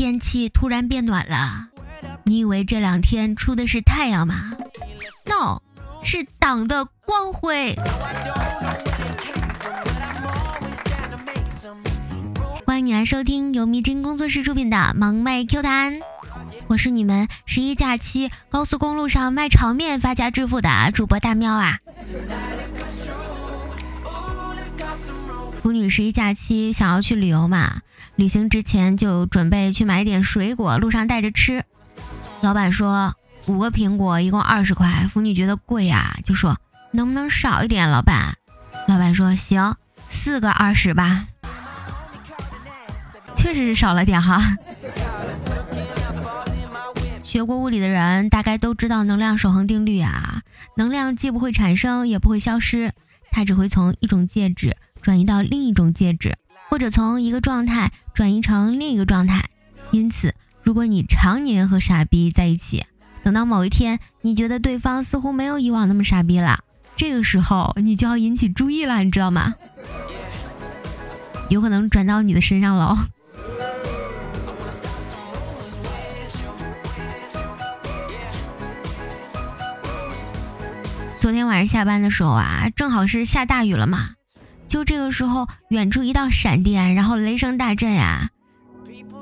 天气突然变暖了，你以为这两天出的是太阳吗？No，是党的光辉。欢迎你来收听由迷真工作室出品的《萌妹 Q 弹》，我是你们十一假期高速公路上卖炒面发家致富的主播大喵啊。腐女十一假期想要去旅游嘛？旅行之前就准备去买点水果，路上带着吃。老板说五个苹果一共二十块，腐女觉得贵呀，就说能不能少一点？老板，老板说行，四个二十吧。确实是少了点哈。学过物理的人大概都知道能量守恒定律啊，能量既不会产生也不会消失，它只会从一种介质。转移到另一种介质，或者从一个状态转移成另一个状态。因此，如果你常年和傻逼在一起，等到某一天你觉得对方似乎没有以往那么傻逼了，这个时候你就要引起注意了，你知道吗？有可能转到你的身上了。昨天晚上下班的时候啊，正好是下大雨了嘛。就这个时候，远处一道闪电，然后雷声大震呀！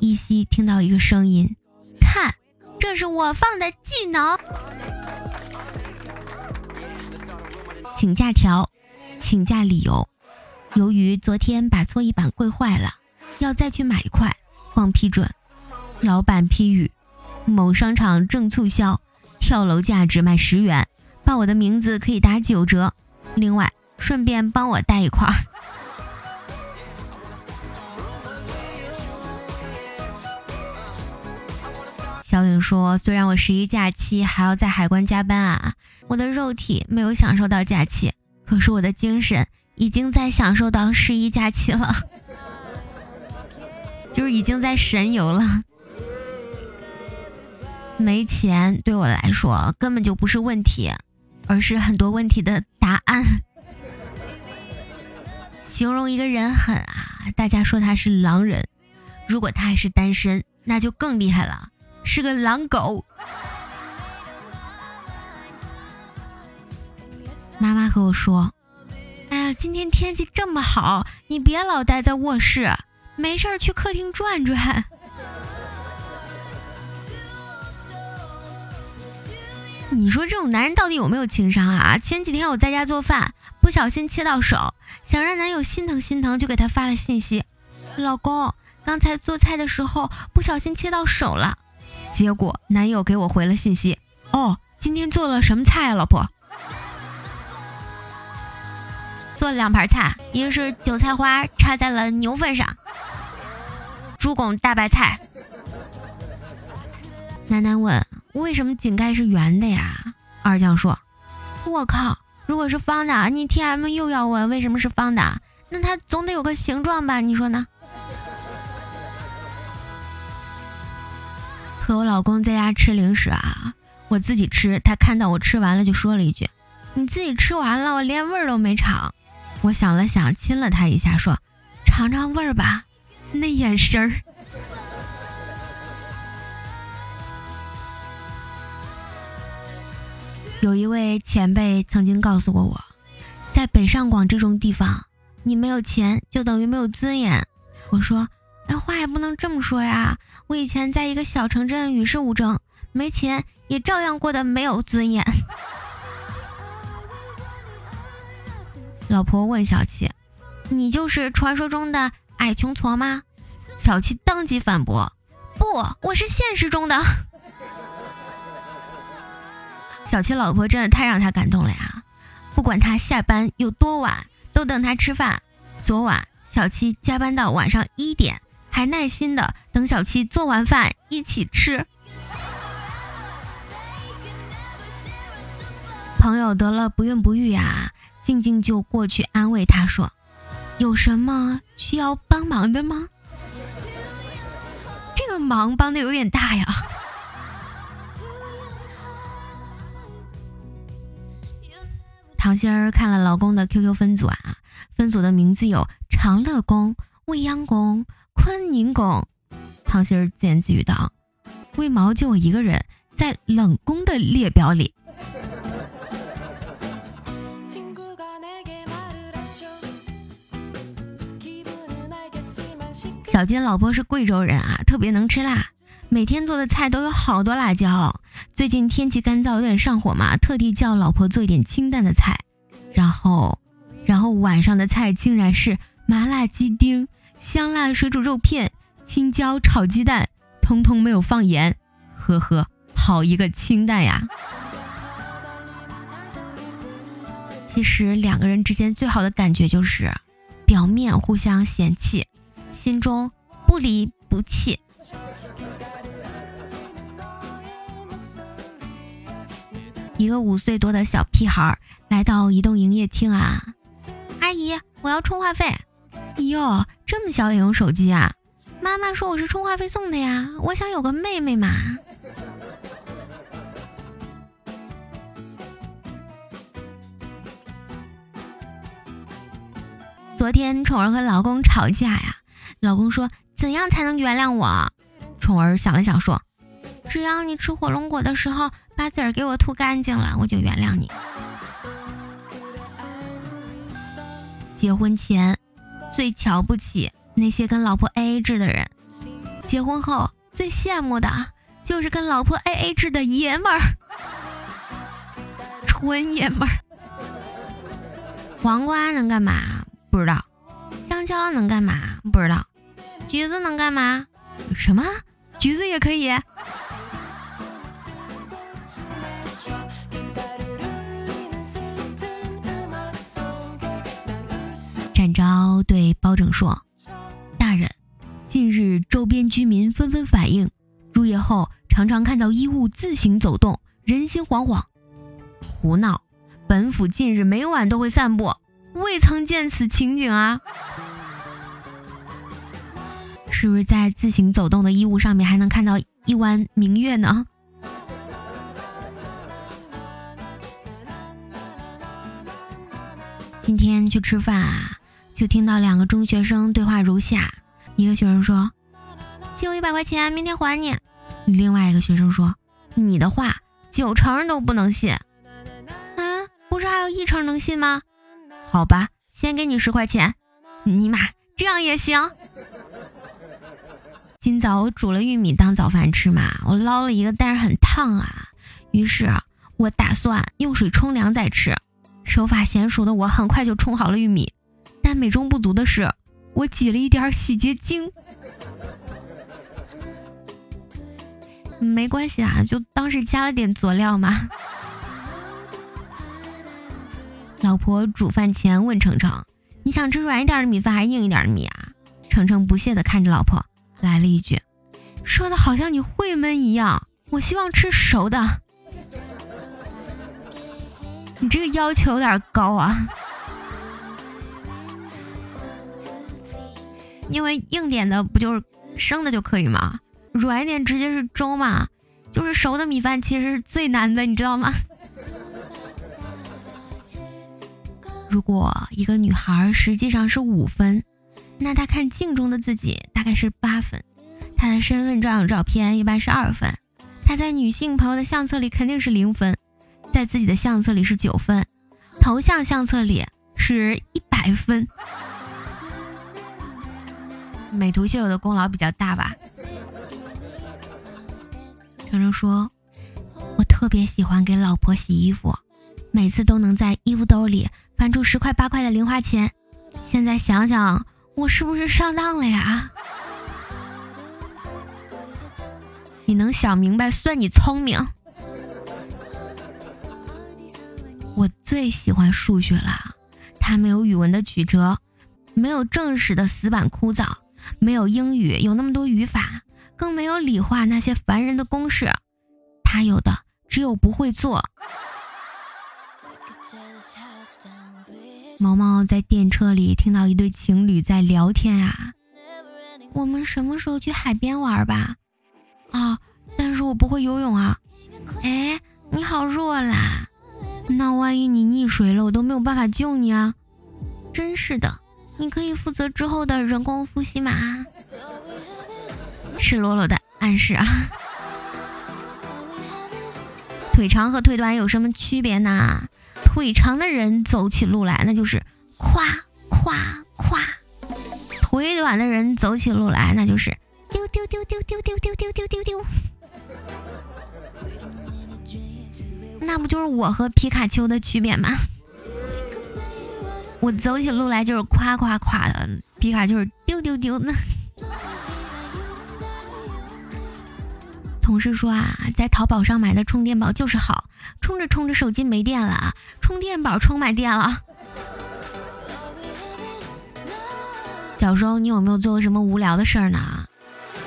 依稀听到一个声音：“看，这是我放的技能。”请假条，请假理由：由于昨天把搓衣板跪坏了，要再去买一块，望批准。老板批语：某商场正促销，跳楼价只卖十元，报我的名字可以打九折。另外。顺便帮我带一块儿。小影说：“虽然我十一假期还要在海关加班啊，我的肉体没有享受到假期，可是我的精神已经在享受到十一假期了，就是已经在神游了。没钱对我来说根本就不是问题，而是很多问题的答案。”形容一个人狠啊，大家说他是狼人。如果他还是单身，那就更厉害了，是个狼狗。妈妈和我说：“哎呀，今天天气这么好，你别老待在卧室，没事儿去客厅转转。”你说这种男人到底有没有情商啊？前几天我在家做饭。不小心切到手，想让男友心疼心疼，就给他发了信息：“老公，刚才做菜的时候不小心切到手了。”结果男友给我回了信息：“哦，今天做了什么菜啊，老婆？”做了两盘菜，一个是韭菜花插在了牛粪上，猪拱大白菜。楠楠问：“为什么井盖是圆的呀？”二酱说：“我靠。”如果是方的，你 T M 又要问为什么是方的，那它总得有个形状吧？你说呢？和我老公在家吃零食啊，我自己吃，他看到我吃完了就说了一句：“你自己吃完了，我连味儿都没尝。”我想了想，亲了他一下，说：“尝尝味儿吧。”那眼神儿。有一位前辈曾经告诉过我，在北上广这种地方，你没有钱就等于没有尊严。我说，那话也不能这么说呀。我以前在一个小城镇与世无争，没钱也照样过得没有尊严。老婆问小七：“你就是传说中的矮穷矬吗？”小七当即反驳：“不，我是现实中的。”小七老婆真的太让他感动了呀！不管他下班有多晚，都等他吃饭。昨晚小七加班到晚上一点，还耐心的等小七做完饭一起吃。朋友得了不孕不育呀，静静就过去安慰他说：“有什么需要帮忙的吗？”这个忙帮的有点大呀。唐心儿看了老公的 QQ 分组啊，分组的名字有长乐宫、未央宫、坤宁宫。唐心儿自言自语道：“为毛就我一个人在冷宫的列表里？”小金老婆是贵州人啊，特别能吃辣，每天做的菜都有好多辣椒。最近天气干燥，有点上火嘛，特地叫老婆做一点清淡的菜。然后，然后晚上的菜竟然是麻辣鸡丁、香辣水煮肉片、青椒炒鸡蛋，通通没有放盐。呵呵，好一个清淡呀！其实两个人之间最好的感觉就是，表面互相嫌弃。心中不离不弃。一个五岁多的小屁孩来到移动营业厅啊，阿姨，我要充话费。哟，这么小也用手机啊？妈妈说我是充话费送的呀，我想有个妹妹嘛。昨天宠儿和老公吵架呀。老公说：“怎样才能原谅我？”宠儿想了想说：“只要你吃火龙果的时候把籽儿给我吐干净了，我就原谅你。”结婚前最瞧不起那些跟老婆 AA 制的人，结婚后最羡慕的就是跟老婆 AA 制的爷们儿，纯爷们儿。黄瓜能干嘛？不知道。香蕉能干嘛？不知道。橘子能干嘛？什么？橘子也可以。展昭对包拯说：“大人，近日周边居民纷纷反映，入夜后常常看到衣物自行走动，人心惶惶。胡闹！本府近日每晚都会散步，未曾见此情景啊。”是不是在自行走动的衣物上面还能看到一弯明月呢？今天去吃饭啊，就听到两个中学生对话如下：一个学生说：“借我一百块钱，明天还你。”另外一个学生说：“你的话九成都不能信。”啊，不是还有一成能信吗？好吧，先给你十块钱。尼玛，这样也行。今早我煮了玉米当早饭吃嘛，我捞了一个，但是很烫啊。于是我打算用水冲凉再吃。手法娴熟的我很快就冲好了玉米，但美中不足的是，我挤了一点洗洁精。没关系啊，就当是加了点佐料嘛。老婆煮饭前问程程：“你想吃软一点的米饭还是硬一点的米啊？”程程不屑的看着老婆。来了一句，说的好像你会焖一样。我希望吃熟的。你这个要求有点高啊。因为硬点的不就是生的就可以吗？软一点直接是粥嘛。就是熟的米饭其实是最难的，你知道吗？如果一个女孩实际上是五分。那她看镜中的自己大概是八分，她的身份证照片一般是二分，她在女性朋友的相册里肯定是零分，在自己的相册里是九分，头像相册里是一百分。美图秀秀的功劳比较大吧？程程说：“我特别喜欢给老婆洗衣服，每次都能在衣服兜里翻出十块八块的零花钱。现在想想。”我是不是上当了呀？你能想明白，算你聪明。我最喜欢数学了，它没有语文的曲折，没有正史的死板枯燥，没有英语有那么多语法，更没有理化那些烦人的公式。他有的只有不会做。毛毛在电车里听到一对情侣在聊天啊，我们什么时候去海边玩吧？啊，但是我不会游泳啊。哎，你好弱啦，那万一你溺水了，我都没有办法救你啊。真是的，你可以负责之后的人工呼吸吗。赤裸裸的暗示啊！腿长和腿短有什么区别呢？腿长的人走起路来那就是夸夸夸，腿短的人走起路来那就是丢丢丢丢丢丢丢丢丢丢丢。那不就是我和皮卡丘的区别吗？我走起路来就是夸夸夸的，皮卡就是丢丢丢呢。同事说啊，在淘宝上买的充电宝就是好，充着充着手机没电了，充电宝充满电了。小时候你有没有做过什么无聊的事儿呢？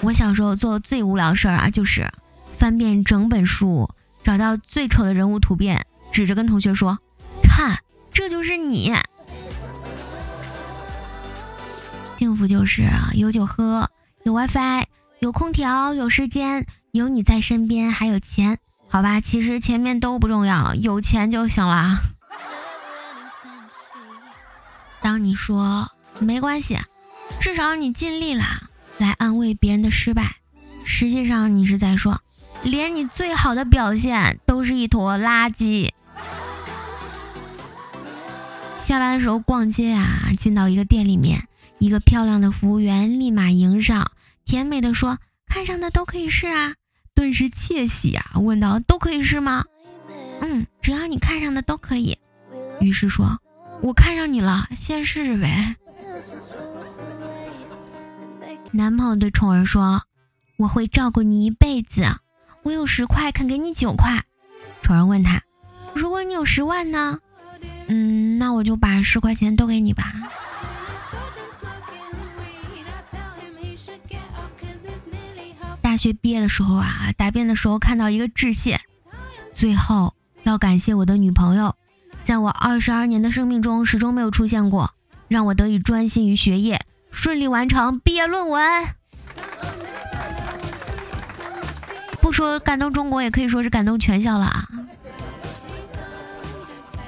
我小时候做最无聊的事儿啊，就是翻遍整本书，找到最丑的人物图片，指着跟同学说：“看，这就是你。”幸福就是有酒喝，有 WiFi，有空调，有时间。有你在身边，还有钱，好吧，其实前面都不重要，有钱就行了。当你说没关系，至少你尽力了，来安慰别人的失败，实际上你是在说，连你最好的表现都是一坨垃圾。下班的时候逛街啊，进到一个店里面，一个漂亮的服务员立马迎上，甜美的说：“看上的都可以试啊。”顿时窃喜啊，问道：“都可以试吗？”“嗯，只要你看上的都可以。”于是说：“我看上你了，先试试呗。”男朋友对宠儿说：“我会照顾你一辈子，我有十块，肯给你九块。”宠儿问他：“如果你有十万呢？”“嗯，那我就把十块钱都给你吧。”学毕业的时候啊，答辩的时候看到一个致谢，最后要感谢我的女朋友，在我二十二年的生命中始终没有出现过，让我得以专心于学业，顺利完成毕业论文。不说感动中国，也可以说是感动全校了啊！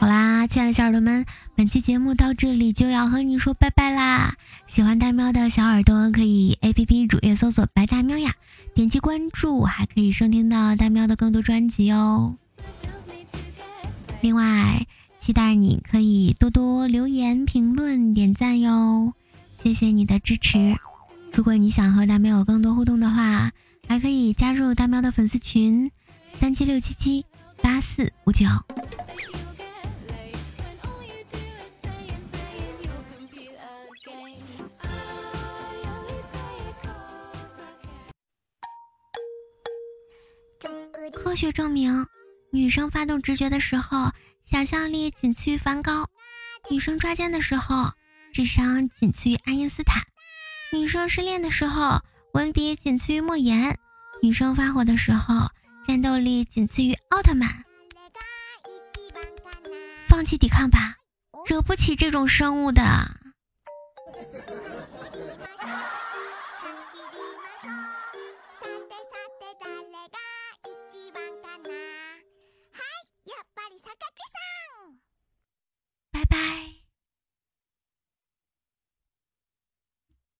好啦，亲爱的小耳朵们，本期节目到这里就要和你说拜拜啦！喜欢大喵的小耳朵可以 A P P 主页搜索“白大喵”呀，点击关注，还可以收听到大喵的更多专辑哦。另外，期待你可以多多留言、评论、点赞哟，谢谢你的支持。如果你想和大喵有更多互动的话，还可以加入大喵的粉丝群：三七六七七八四五九。科学证明，女生发动直觉的时候，想象力仅次于梵高；女生抓奸的时候，智商仅次于爱因斯坦；女生失恋的时候，文笔仅次于莫言；女生发火的时候，战斗力仅次于奥特曼。放弃抵抗吧，惹不起这种生物的。